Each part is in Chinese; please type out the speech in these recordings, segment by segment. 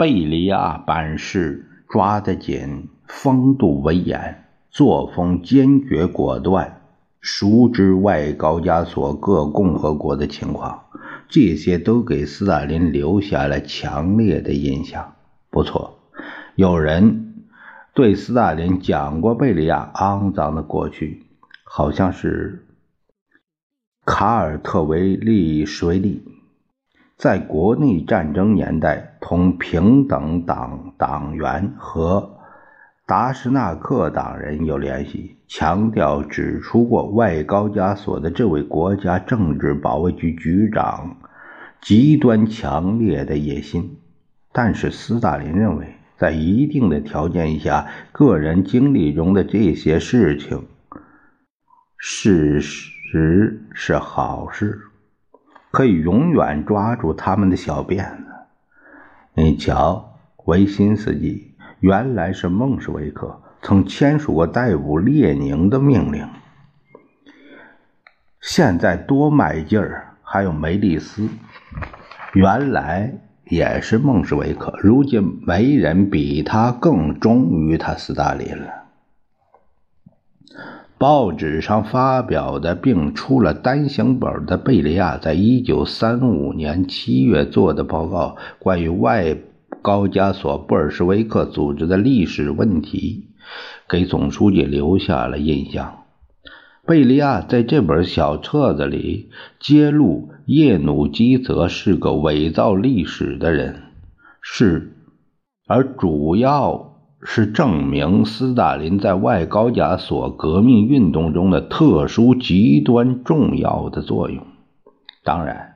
贝利亚办事抓得紧，风度威严，作风坚决果断，熟知外高加索各共和国的情况，这些都给斯大林留下了强烈的印象。不错，有人对斯大林讲过贝利亚肮脏的过去，好像是卡尔特维利什维利。在国内战争年代，同平等党党员和达什纳克党人有联系，强调指出过外高加索的这位国家政治保卫局局长极端强烈的野心。但是斯大林认为，在一定的条件下，个人经历中的这些事情，事实是好事。可以永远抓住他们的小辫子。你瞧，维辛斯基原来是孟什维克，曾签署过逮捕列宁的命令。现在多卖劲儿！还有梅利斯，原来也是孟什维克，如今没人比他更忠于他斯大林了。报纸上发表的并出了单行本的贝利亚，在一九三五年七月做的报告，关于外高加索布尔什维克组织的历史问题，给总书记留下了印象。贝利亚在这本小册子里揭露，叶努基泽是个伪造历史的人，是，而主要。是证明斯大林在外高加索革命运动中的特殊、极端重要的作用。当然，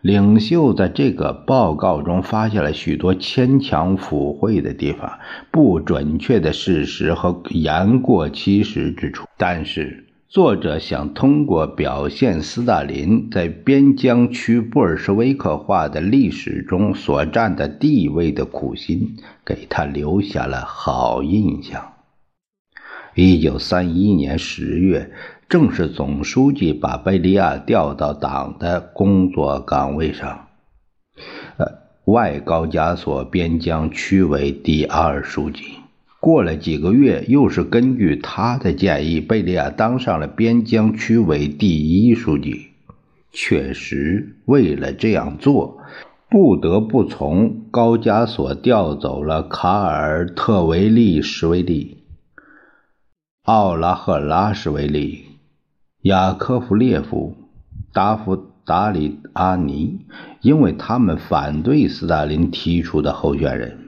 领袖在这个报告中发现了许多牵强附会的地方、不准确的事实和言过其实之处，但是。作者想通过表现斯大林在边疆区布尔什维克化的历史中所占的地位的苦心，给他留下了好印象。一九三一年十月，正是总书记把贝利亚调到党的工作岗位上，呃，外高加索边疆区委第二书记。过了几个月，又是根据他的建议，贝利亚当上了边疆区委第一书记。确实，为了这样做，不得不从高加索调走了卡尔特维利什维利、奥拉赫拉什维利、雅科夫列夫、达夫达里阿尼，因为他们反对斯大林提出的候选人。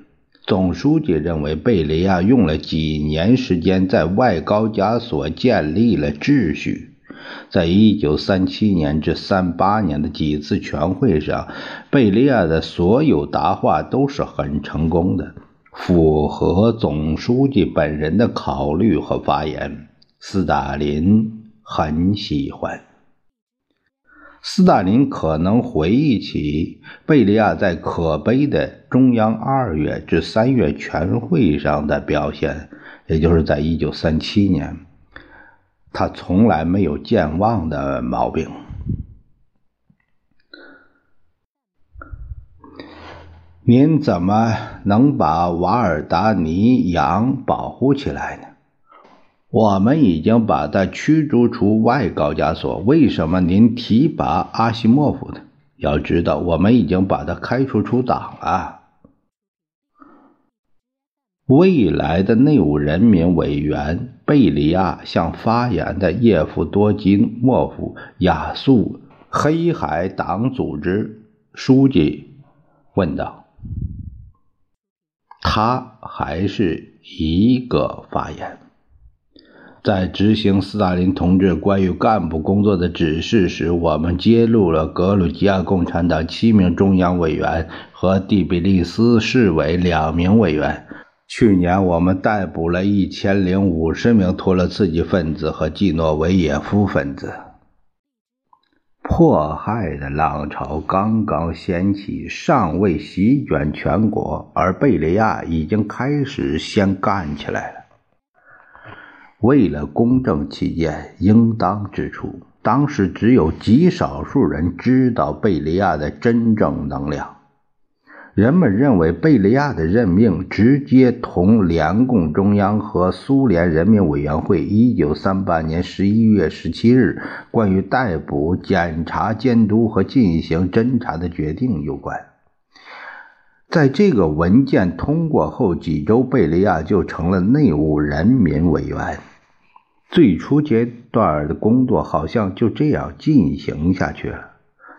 总书记认为，贝利亚用了几年时间在外高加索建立了秩序。在一九三七年至三八年的几次全会上，贝利亚的所有答话都是很成功的，符合总书记本人的考虑和发言。斯大林很喜欢。斯大林可能回忆起贝利亚在可悲的中央二月至三月全会上的表现，也就是在一九三七年，他从来没有健忘的毛病。您怎么能把瓦尔达尼扬保护起来呢？我们已经把他驱逐出外高加索，为什么您提拔阿西莫夫呢？要知道，我们已经把他开除出党了。未来的内务人民委员贝利亚向发言的叶夫多基莫夫亚速黑海党组织书记问道：“他还是一个发言。”在执行斯大林同志关于干部工作的指示时，我们揭露了格鲁吉亚共产党七名中央委员和第比利斯市委两名委员。去年，我们逮捕了一千零五十名托洛茨基分子和季诺维也夫分子。迫害的浪潮刚刚掀起，尚未席卷全国，而贝利亚已经开始先干起来了。为了公正起见，应当指出，当时只有极少数人知道贝利亚的真正能量。人们认为贝利亚的任命直接同联共中央和苏联人民委员会1938年11月17日关于逮捕、检查、监督和进行侦查的决定有关。在这个文件通过后几周，贝利亚就成了内务人民委员。最初阶段的工作好像就这样进行下去了。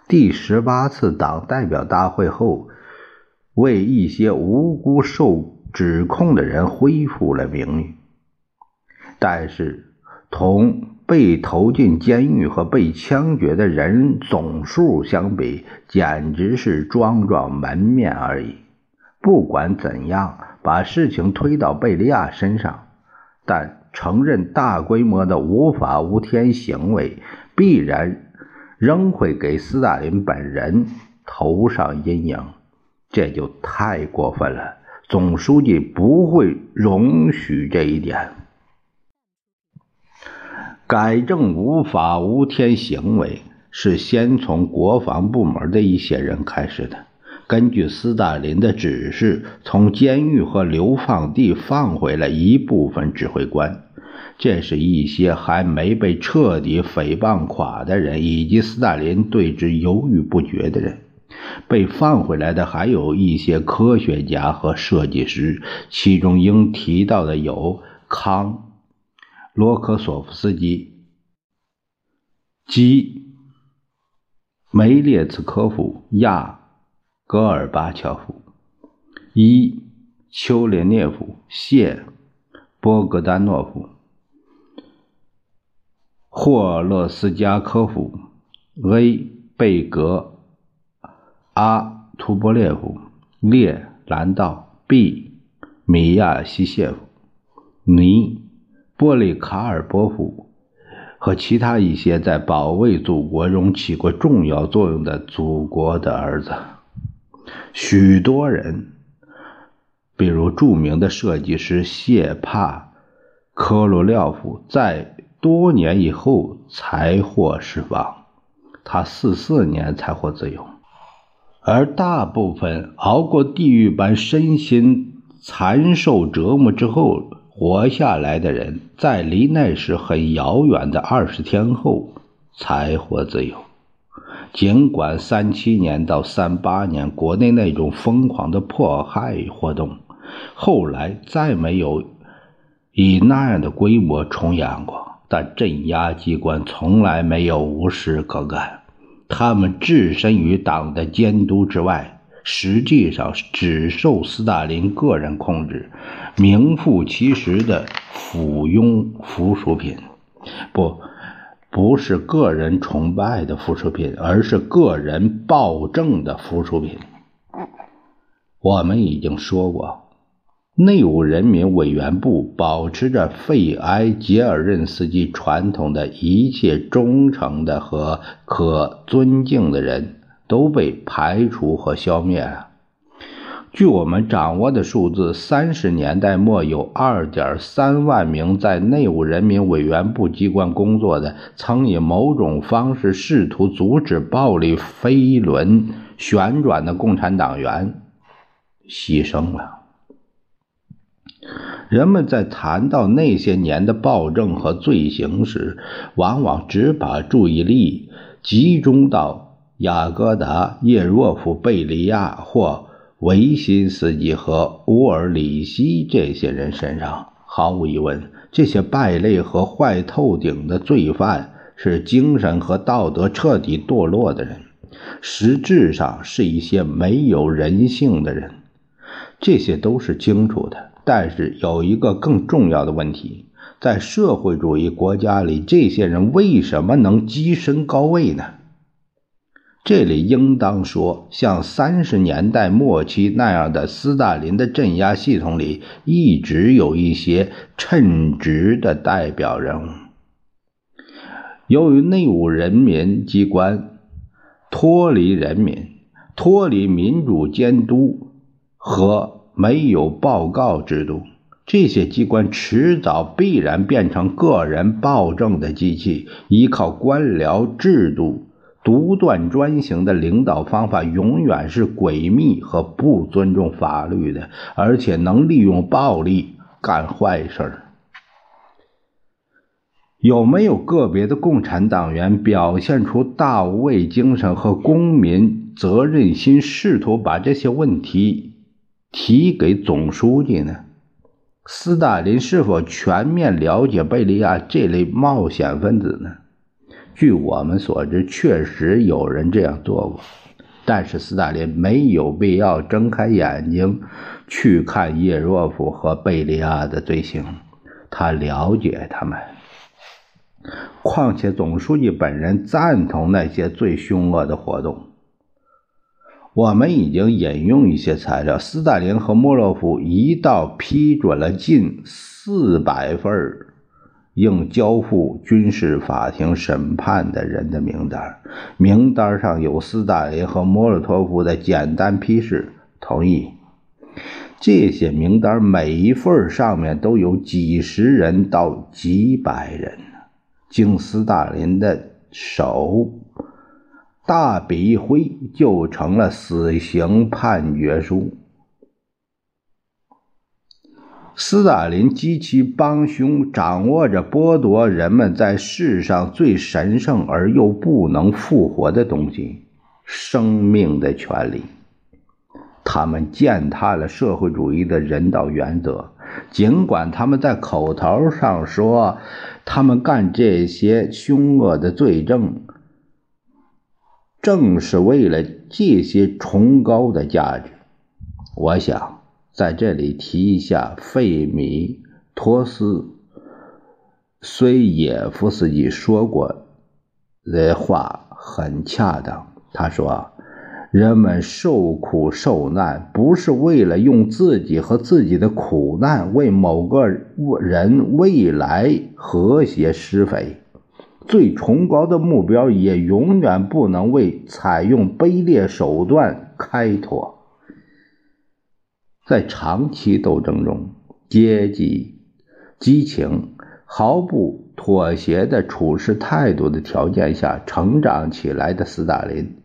第十八次党代表大会后，为一些无辜受指控的人恢复了名誉，但是同被投进监狱和被枪决的人总数相比，简直是装装门面而已。不管怎样，把事情推到贝利亚身上，但。承认大规模的无法无天行为，必然仍会给斯大林本人投上阴影，这就太过分了。总书记不会容许这一点。改正无法无天行为是先从国防部门的一些人开始的。根据斯大林的指示，从监狱和流放地放回了一部分指挥官，这是一些还没被彻底诽谤垮的人，以及斯大林对之犹豫不决的人。被放回来的还有一些科学家和设计师，其中应提到的有康、罗科索夫斯基、基、梅列茨科夫、亚。戈尔巴乔夫、伊丘列涅夫、谢波格丹诺夫、霍勒斯加科夫、A 贝格、阿图波列夫、列兰道、B 米亚西谢夫、尼波利卡尔波夫和其他一些在保卫祖国中起过重要作用的祖国的儿子。许多人，比如著名的设计师谢帕科罗廖夫，在多年以后才获释放，他四四年才获自由。而大部分熬过地狱般身心残受折磨之后活下来的人，在离那时很遥远的二十天后才获自由。尽管三七年到三八年国内那种疯狂的迫害活动，后来再没有以那样的规模重演过，但镇压机关从来没有无事可干。他们置身于党的监督之外，实际上只受斯大林个人控制，名副其实的附庸附属品。不。不是个人崇拜的附属品，而是个人暴政的附属品。我们已经说过，内务人民委员部保持着费埃杰尔任斯基传统的一切忠诚的和可尊敬的人都被排除和消灭了。据我们掌握的数字，三十年代末有二点三万名在内务人民委员部机关工作的，曾以某种方式试图阻止暴力飞轮旋转的共产党员牺牲了。人们在谈到那些年的暴政和罪行时，往往只把注意力集中到雅各达叶若夫、贝利亚或。维辛斯基和乌尔里希这些人身上，毫无疑问，这些败类和坏透顶的罪犯是精神和道德彻底堕落的人，实质上是一些没有人性的人。这些都是清楚的，但是有一个更重要的问题：在社会主义国家里，这些人为什么能跻身高位呢？这里应当说，像三十年代末期那样的斯大林的镇压系统里，一直有一些称职的代表人物。由于内务人民机关脱离人民、脱离民主监督和没有报告制度，这些机关迟早必然变成个人暴政的机器，依靠官僚制度。独断专行的领导方法永远是诡秘和不尊重法律的，而且能利用暴力干坏事。有没有个别的共产党员表现出大无畏精神和公民责任心，试图把这些问题提给总书记呢？斯大林是否全面了解贝利亚这类冒险分子呢？据我们所知，确实有人这样做过，但是斯大林没有必要睁开眼睛去看叶若夫和贝利亚的罪行，他了解他们。况且总书记本人赞同那些最凶恶的活动。我们已经引用一些材料，斯大林和莫洛夫一道批准了近四百份应交付军事法庭审判的人的名单，名单上有斯大林和莫洛托夫的简单批示同意。这些名单每一份上面都有几十人到几百人，经斯大林的手大笔一挥，就成了死刑判决书。斯大林及其帮凶掌握着剥夺人们在世上最神圣而又不能复活的东西——生命的权利。他们践踏了社会主义的人道原则，尽管他们在口头上说他们干这些凶恶的罪证，正是为了这些崇高的价值。我想。在这里提一下费米托斯虽耶夫斯基说过的话很恰当。他说：“人们受苦受难，不是为了用自己和自己的苦难为某个人未来和谐施肥。最崇高的目标也永远不能为采用卑劣手段开脱。”在长期斗争中，阶级、激情、毫不妥协的处事态度的条件下成长起来的斯大林，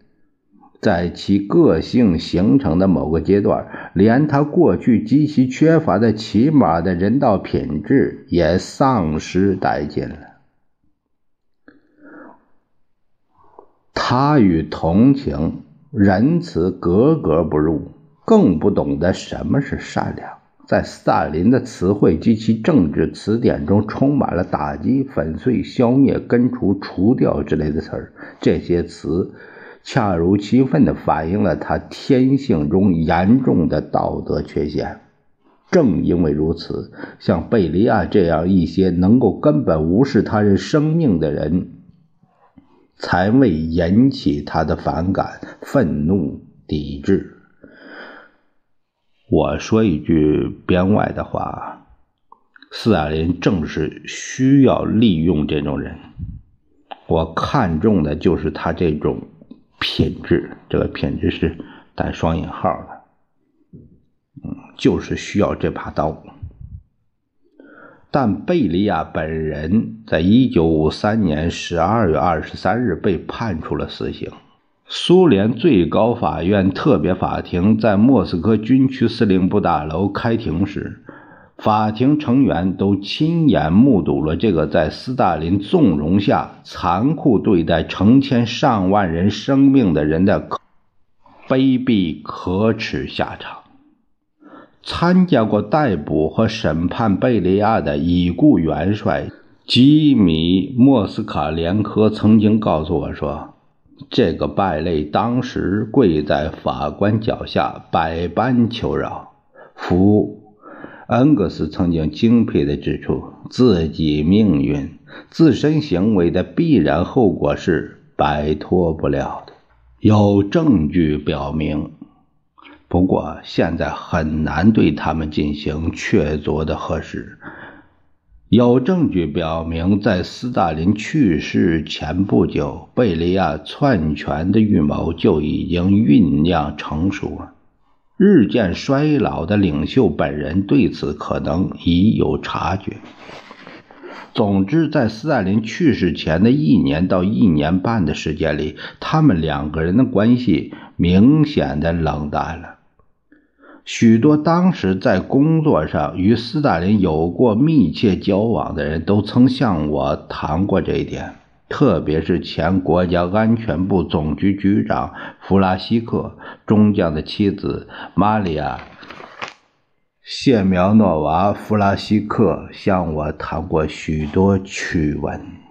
在其个性形成的某个阶段，连他过去极其缺乏的起码的人道品质也丧失殆尽了。他与同情、仁慈格格不入。更不懂得什么是善良。在斯大林的词汇及其政治词典中，充满了打击、粉碎、消灭、根除、除掉之类的词儿。这些词恰如其分地反映了他天性中严重的道德缺陷。正因为如此，像贝利亚这样一些能够根本无视他人生命的人，才未引起他的反感、愤怒、抵制。我说一句编外的话，斯大林正是需要利用这种人。我看中的就是他这种品质，这个品质是带双引号的，嗯，就是需要这把刀。但贝利亚本人在一九五三年十二月二十三日被判处了死刑。苏联最高法院特别法庭在莫斯科军区司令部大楼开庭时，法庭成员都亲眼目睹了这个在斯大林纵容下残酷对待成千上万人生命的人的卑鄙可耻下场。参加过逮捕和审判贝利亚的已故元帅吉米·莫斯卡连科曾经告诉我说。这个败类当时跪在法官脚下，百般求饶。福恩格斯曾经精辟地指出。自己命运、自身行为的必然后果是摆脱不了的。有证据表明，不过现在很难对他们进行确凿的核实。有证据表明，在斯大林去世前不久，贝利亚篡权的预谋就已经酝酿成熟了。日渐衰老的领袖本人对此可能已有察觉。总之，在斯大林去世前的一年到一年半的时间里，他们两个人的关系明显的冷淡了。许多当时在工作上与斯大林有过密切交往的人都曾向我谈过这一点，特别是前国家安全部总局局长弗拉西克中将的妻子玛利亚·谢苗诺娃·弗拉西克向我谈过许多趣闻。